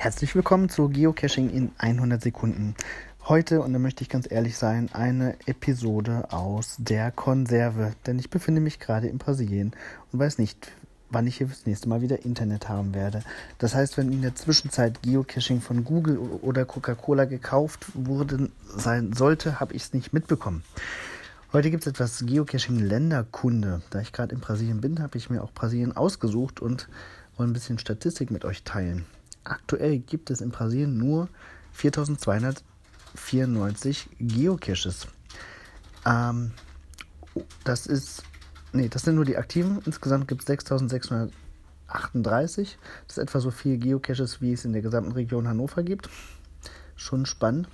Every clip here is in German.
Herzlich willkommen zu Geocaching in 100 Sekunden. Heute, und da möchte ich ganz ehrlich sein, eine Episode aus der Konserve, denn ich befinde mich gerade in Brasilien und weiß nicht, wann ich hier das nächste Mal wieder Internet haben werde. Das heißt, wenn in der Zwischenzeit Geocaching von Google oder Coca-Cola gekauft worden sein sollte, habe ich es nicht mitbekommen. Heute gibt es etwas Geocaching-Länderkunde. Da ich gerade in Brasilien bin, habe ich mir auch Brasilien ausgesucht und wollen ein bisschen Statistik mit euch teilen. Aktuell gibt es in Brasilien nur 4294 Geocaches. Ähm, das ist, nee, das sind nur die aktiven. Insgesamt gibt es 6638. Das ist etwa so viele Geocaches, wie es in der gesamten Region Hannover gibt. Schon spannend.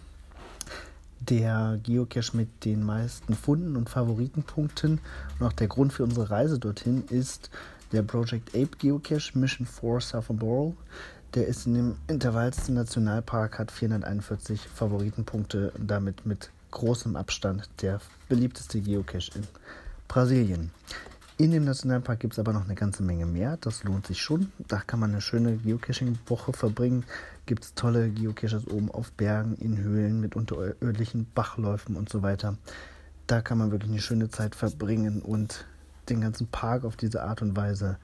Der Geocache mit den meisten Funden und Favoritenpunkten und auch der Grund für unsere Reise dorthin ist der Project Ape Geocache Mission 4 Southern Borough. Der ist in dem Intervallsten Nationalpark, hat 441 Favoritenpunkte und damit mit großem Abstand der beliebteste Geocache in Brasilien. In dem Nationalpark gibt es aber noch eine ganze Menge mehr. Das lohnt sich schon. Da kann man eine schöne Geocaching-Woche verbringen. Gibt es tolle Geocaches oben auf Bergen, in Höhlen mit unterirdischen Bachläufen und so weiter. Da kann man wirklich eine schöne Zeit verbringen und den ganzen Park auf diese Art und Weise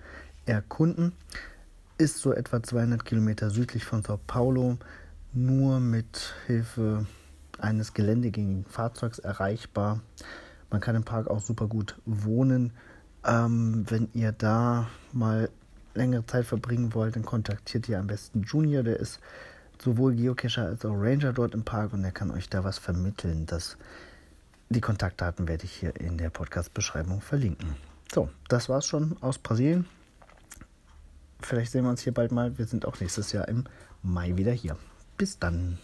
erkunden ist so etwa 200 Kilometer südlich von Sao Paulo, nur mit Hilfe eines geländegängigen Fahrzeugs erreichbar. Man kann im Park auch super gut wohnen. Ähm, wenn ihr da mal längere Zeit verbringen wollt, dann kontaktiert ihr am besten Junior. Der ist sowohl Geocacher als auch Ranger dort im Park und der kann euch da was vermitteln. Das, die Kontaktdaten werde ich hier in der Podcast-Beschreibung verlinken. So, das war's schon aus Brasilien. Vielleicht sehen wir uns hier bald mal. Wir sind auch nächstes Jahr im Mai wieder hier. Bis dann.